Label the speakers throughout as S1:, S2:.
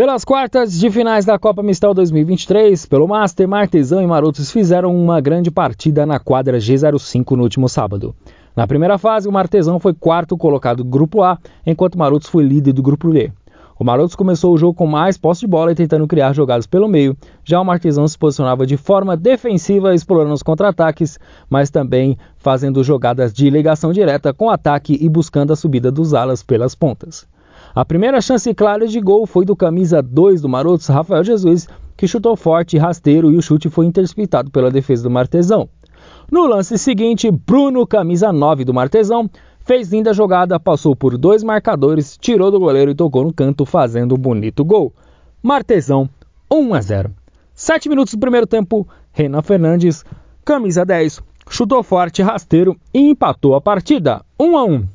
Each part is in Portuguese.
S1: Pelas quartas de finais da Copa Mistel 2023, pelo Master, Martesão e Marotos fizeram uma grande partida na quadra G05 no último sábado. Na primeira fase, o Martesão foi quarto colocado do grupo A, enquanto o Marotos foi líder do grupo B. O Marotos começou o jogo com mais posse de bola e tentando criar jogadas pelo meio. Já o Martesão se posicionava de forma defensiva, explorando os contra-ataques, mas também fazendo jogadas de ligação direta com ataque e buscando a subida dos alas pelas pontas. A primeira chance clara de gol foi do camisa 2 do Marotos, Rafael Jesus, que chutou forte e rasteiro e o chute foi interceptado pela defesa do Martesão. No lance seguinte, Bruno, camisa 9 do Martesão, fez linda jogada, passou por dois marcadores, tirou do goleiro e tocou no canto, fazendo um bonito gol. Martesão, 1 a 0. Sete minutos do primeiro tempo, Renan Fernandes, camisa 10, chutou forte, rasteiro e empatou a partida, 1 a 1.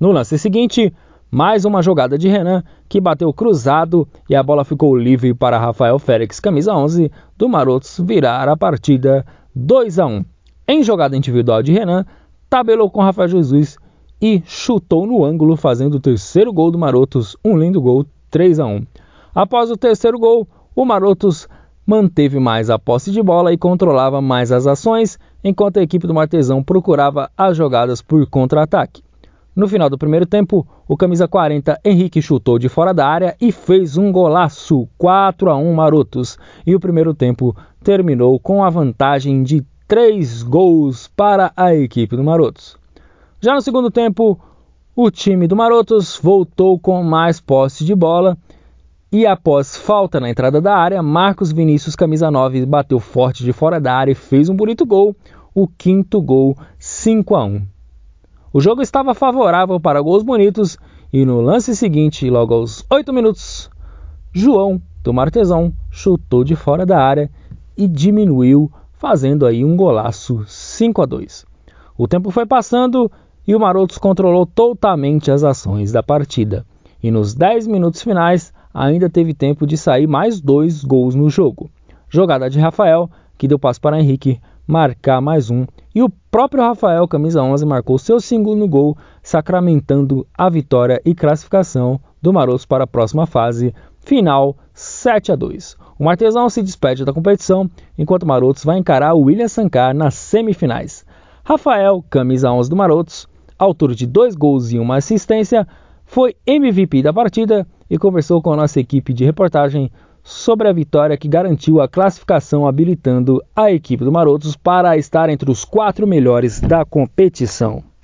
S1: No lance seguinte, mais uma jogada de Renan, que bateu cruzado e a bola ficou livre para Rafael Félix, camisa 11, do Marotos, virar a partida 2 a 1. Em jogada individual de Renan, tabelou com Rafael Jesus e chutou no ângulo, fazendo o terceiro gol do Marotos, um lindo gol, 3 a 1. Após o terceiro gol, o Marotos manteve mais a posse de bola e controlava mais as ações, enquanto a equipe do Martesão procurava as jogadas por contra-ataque. No final do primeiro tempo, o camisa 40 Henrique chutou de fora da área e fez um golaço, 4 a 1 Marotos, e o primeiro tempo terminou com a vantagem de 3 gols para a equipe do Marotos. Já no segundo tempo, o time do Marotos voltou com mais posse de bola e após falta na entrada da área, Marcos Vinícius, camisa 9, bateu forte de fora da área e fez um bonito gol, o quinto gol, 5 a 1. O jogo estava favorável para gols bonitos e no lance seguinte, logo aos 8 minutos, João do Martesão chutou de fora da área e diminuiu, fazendo aí um golaço 5 a 2. O tempo foi passando e o Marotos controlou totalmente as ações da partida. E nos 10 minutos finais ainda teve tempo de sair mais dois gols no jogo. Jogada de Rafael, que deu passo para Henrique marcar mais um e o próprio Rafael, camisa 11, marcou seu segundo gol, sacramentando a vitória e classificação do Marotos para a próxima fase, final 7 a 2. O Martesão se despede da competição, enquanto o Marotos vai encarar o William Sankar nas semifinais. Rafael, camisa 11 do Marotos, autor de dois gols e uma assistência, foi MVP da partida e conversou com a nossa equipe de reportagem sobre a vitória que garantiu a classificação, habilitando a equipe do Marotos para estar entre os quatro melhores da competição.